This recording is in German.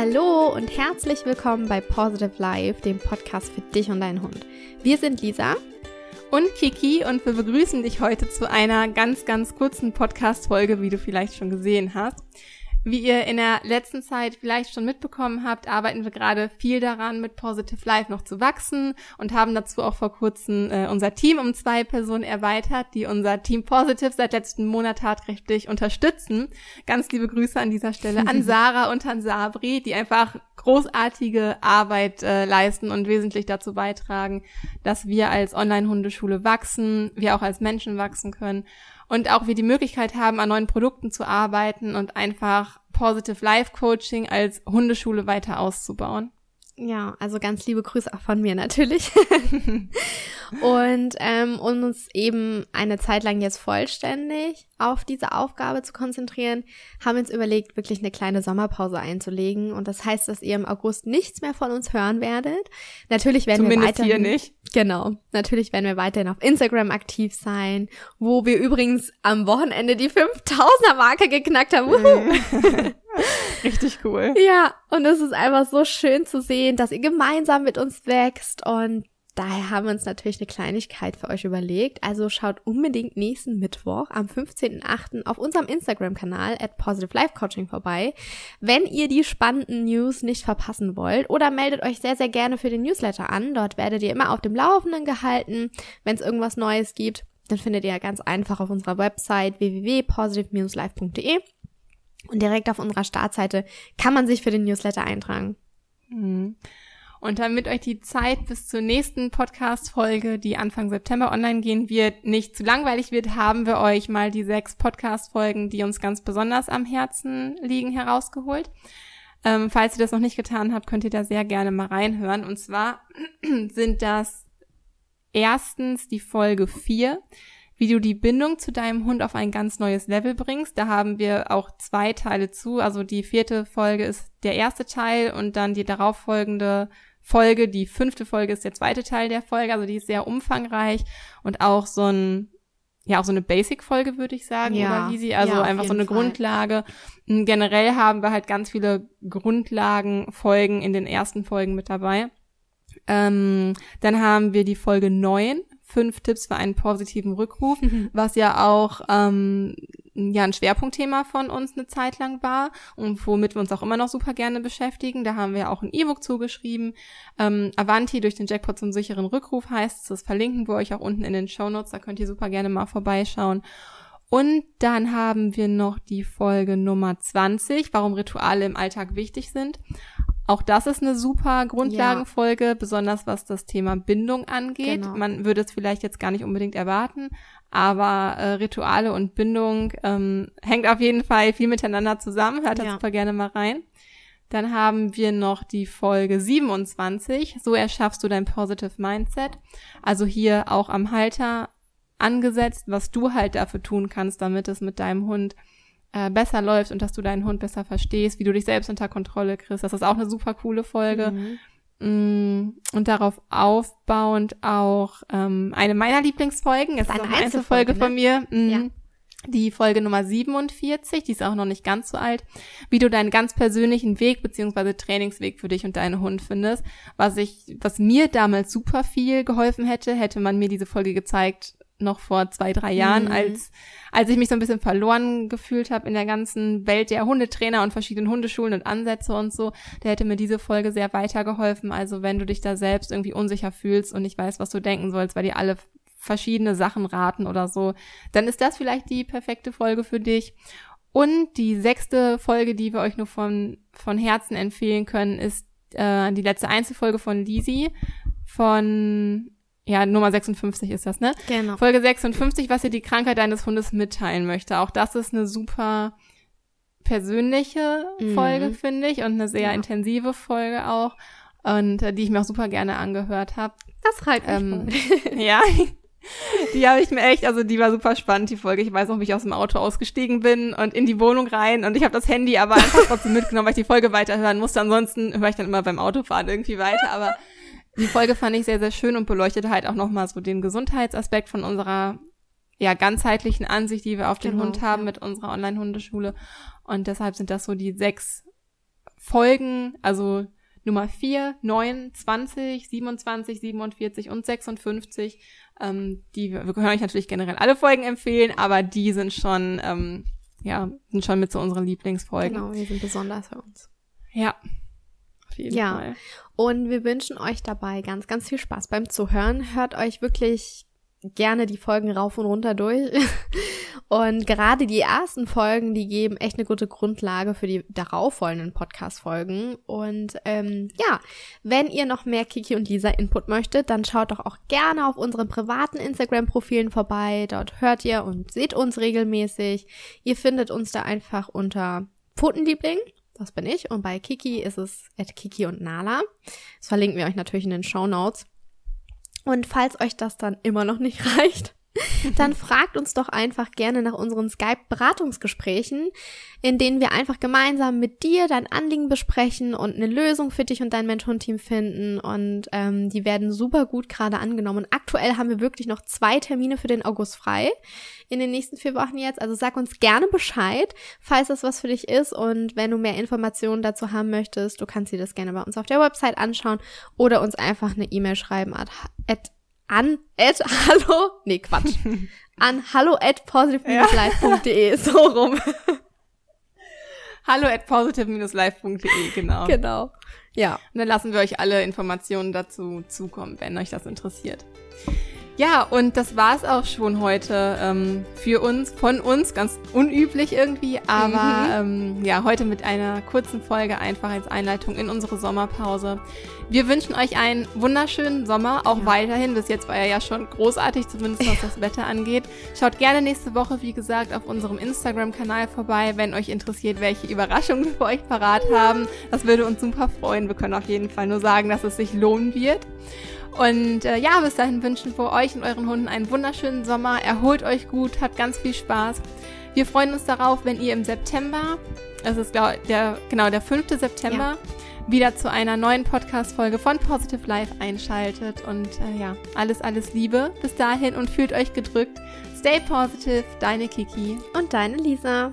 Hallo und herzlich willkommen bei Positive Life, dem Podcast für dich und deinen Hund. Wir sind Lisa und Kiki und wir begrüßen dich heute zu einer ganz, ganz kurzen Podcast-Folge, wie du vielleicht schon gesehen hast. Wie ihr in der letzten Zeit vielleicht schon mitbekommen habt, arbeiten wir gerade viel daran, mit Positive Life noch zu wachsen und haben dazu auch vor kurzem äh, unser Team um zwei Personen erweitert, die unser Team Positive seit letzten Monat tatkräftig unterstützen. Ganz liebe Grüße an dieser Stelle an Sarah und an Sabri, die einfach großartige Arbeit äh, leisten und wesentlich dazu beitragen, dass wir als Online-Hundeschule wachsen, wir auch als Menschen wachsen können und auch wir die Möglichkeit haben, an neuen Produkten zu arbeiten und einfach Positive Life Coaching als Hundeschule weiter auszubauen. Ja, also ganz liebe Grüße auch von mir natürlich. und ähm, um uns eben eine Zeit lang jetzt vollständig auf diese Aufgabe zu konzentrieren, haben wir uns überlegt, wirklich eine kleine Sommerpause einzulegen. Und das heißt, dass ihr im August nichts mehr von uns hören werdet. Natürlich werden Zumindest wir weiterhin, hier nicht. Genau. Natürlich werden wir weiterhin auf Instagram aktiv sein, wo wir übrigens am Wochenende die 5000er Marke geknackt haben. Richtig cool. Ja, und es ist einfach so schön zu sehen, dass ihr gemeinsam mit uns wächst und daher haben wir uns natürlich eine Kleinigkeit für euch überlegt. Also schaut unbedingt nächsten Mittwoch am 15.08. auf unserem Instagram-Kanal at Positive Life Coaching vorbei, wenn ihr die spannenden News nicht verpassen wollt oder meldet euch sehr, sehr gerne für den Newsletter an. Dort werdet ihr immer auf dem Laufenden gehalten, wenn es irgendwas Neues gibt. Dann findet ihr ganz einfach auf unserer Website www.positive-life.de und direkt auf unserer Startseite kann man sich für den Newsletter eintragen. Mhm. Und damit euch die Zeit bis zur nächsten Podcast-Folge, die Anfang September online gehen wird, nicht zu langweilig wird, haben wir euch mal die sechs Podcast-Folgen, die uns ganz besonders am Herzen liegen, herausgeholt. Ähm, falls ihr das noch nicht getan habt, könnt ihr da sehr gerne mal reinhören. Und zwar sind das erstens die Folge vier wie du die Bindung zu deinem Hund auf ein ganz neues Level bringst. Da haben wir auch zwei Teile zu. Also die vierte Folge ist der erste Teil und dann die darauffolgende Folge, die fünfte Folge ist der zweite Teil der Folge. Also die ist sehr umfangreich und auch so ein ja auch so eine Basic-Folge, würde ich sagen, ja, oder Lisi? Also ja, einfach so eine Fall. Grundlage. Generell haben wir halt ganz viele Grundlagenfolgen in den ersten Folgen mit dabei. Ähm, dann haben wir die Folge neun fünf Tipps für einen positiven Rückruf, mhm. was ja auch ähm, ja ein Schwerpunktthema von uns eine Zeit lang war und womit wir uns auch immer noch super gerne beschäftigen. Da haben wir auch ein E-Book zugeschrieben. Ähm, Avanti durch den Jackpot zum sicheren Rückruf heißt es. Das verlinken wir euch auch unten in den Show Notes. Da könnt ihr super gerne mal vorbeischauen. Und dann haben wir noch die Folge Nummer 20, warum Rituale im Alltag wichtig sind. Auch das ist eine super Grundlagenfolge, ja. besonders was das Thema Bindung angeht. Genau. Man würde es vielleicht jetzt gar nicht unbedingt erwarten, aber äh, Rituale und Bindung ähm, hängt auf jeden Fall viel miteinander zusammen. Hört da ja. super gerne mal rein. Dann haben wir noch die Folge 27. So erschaffst du dein Positive Mindset. Also hier auch am Halter angesetzt, was du halt dafür tun kannst, damit es mit deinem Hund äh, besser läuft und dass du deinen Hund besser verstehst, wie du dich selbst unter Kontrolle kriegst. Das ist auch eine super coole Folge. Mhm. Mm, und darauf aufbauend auch ähm, eine meiner Lieblingsfolgen. Es ist eine, eine Einzelfolge ne? von mir. Mhm. Ja. Die Folge Nummer 47, die ist auch noch nicht ganz so alt, wie du deinen ganz persönlichen Weg beziehungsweise Trainingsweg für dich und deinen Hund findest. Was ich, was mir damals super viel geholfen hätte, hätte man mir diese Folge gezeigt, noch vor zwei, drei Jahren, mhm. als, als ich mich so ein bisschen verloren gefühlt habe in der ganzen Welt der Hundetrainer und verschiedenen Hundeschulen und Ansätze und so, da hätte mir diese Folge sehr weitergeholfen. Also wenn du dich da selbst irgendwie unsicher fühlst und nicht weißt, was du denken sollst, weil dir alle verschiedene Sachen raten oder so, dann ist das vielleicht die perfekte Folge für dich. Und die sechste Folge, die wir euch nur von, von Herzen empfehlen können, ist äh, die letzte Einzelfolge von Lisi von ja, Nummer 56 ist das, ne? Genau. Folge 56, was dir die Krankheit deines Hundes mitteilen möchte. Auch das ist eine super persönliche mhm. Folge, finde ich, und eine sehr ja. intensive Folge auch. Und äh, die ich mir auch super gerne angehört habe. Das freut mich. Ähm, ja. Die habe ich mir echt, also die war super spannend, die Folge. Ich weiß noch, wie ich aus dem Auto ausgestiegen bin und in die Wohnung rein und ich habe das Handy aber einfach trotzdem mitgenommen, weil ich die Folge weiterhören musste. Ansonsten höre ich dann immer beim Autofahren irgendwie weiter, aber die Folge fand ich sehr, sehr schön und beleuchtete halt auch nochmal so den Gesundheitsaspekt von unserer ja, ganzheitlichen Ansicht, die wir auf den genau, Hund haben ja. mit unserer Online-Hundeschule. Und deshalb sind das so die sechs Folgen, also Nummer 4, 9, 20, 27, 47 und 56. Ähm, die, wir können euch natürlich generell alle Folgen empfehlen, aber die sind schon, ähm, ja, sind schon mit so unseren Lieblingsfolgen. Genau, die sind besonders für uns. Ja. Jeden Ja. Fall. Und wir wünschen euch dabei ganz, ganz viel Spaß beim Zuhören. Hört euch wirklich gerne die Folgen rauf und runter durch. Und gerade die ersten Folgen, die geben echt eine gute Grundlage für die darauffolgenden Podcast-Folgen. Und ähm, ja, wenn ihr noch mehr Kiki und Lisa Input möchtet, dann schaut doch auch gerne auf unseren privaten Instagram-Profilen vorbei. Dort hört ihr und seht uns regelmäßig. Ihr findet uns da einfach unter Pfotenliebling. Das bin ich. Und bei Kiki ist es at Kiki und Nala. Das verlinken wir euch natürlich in den Show Notes. Und falls euch das dann immer noch nicht reicht, dann fragt uns doch einfach gerne nach unseren Skype-Beratungsgesprächen, in denen wir einfach gemeinsam mit dir dein Anliegen besprechen und eine Lösung für dich und dein Mentorenteam finden. Und ähm, die werden super gut gerade angenommen. Und aktuell haben wir wirklich noch zwei Termine für den August frei in den nächsten vier Wochen jetzt. Also sag uns gerne Bescheid, falls das was für dich ist. Und wenn du mehr Informationen dazu haben möchtest, du kannst dir das gerne bei uns auf der Website anschauen oder uns einfach eine E-Mail schreiben at, at an at hallo, nee, Quatsch, an hallo at positive-life.de, so rum. Hallo at positive-live.de, genau. genau. Ja. Und dann lassen wir euch alle Informationen dazu zukommen, wenn euch das interessiert. Ja, und das war's auch schon heute ähm, für uns, von uns, ganz unüblich irgendwie, aber ähm, ja, heute mit einer kurzen Folge einfach als Einleitung in unsere Sommerpause. Wir wünschen euch einen wunderschönen Sommer, auch Ja. weiterhin. Bis jetzt war er ja schon großartig, zumindest was das Wetter angeht. Schaut gerne nächste Woche, wie gesagt, auf unserem Instagram-Kanal vorbei, wenn euch interessiert, welche Überraschungen wir für euch parat haben. Das würde uns super freuen. Wir können auf jeden Fall nur sagen, dass es sich lohnen wird. Und äh, ja, bis dahin wünschen wir euch und euren Hunden einen wunderschönen Sommer. Erholt euch gut, habt ganz viel Spaß. Wir freuen uns darauf, wenn ihr im September, es ist glaub, der, genau der 5. September, wieder zu einer neuen Podcast-Folge von Positive Life einschaltet. Und äh, ja, alles, alles Liebe bis dahin und fühlt euch gedrückt. Stay positive, deine Kiki. Und deine Lisa.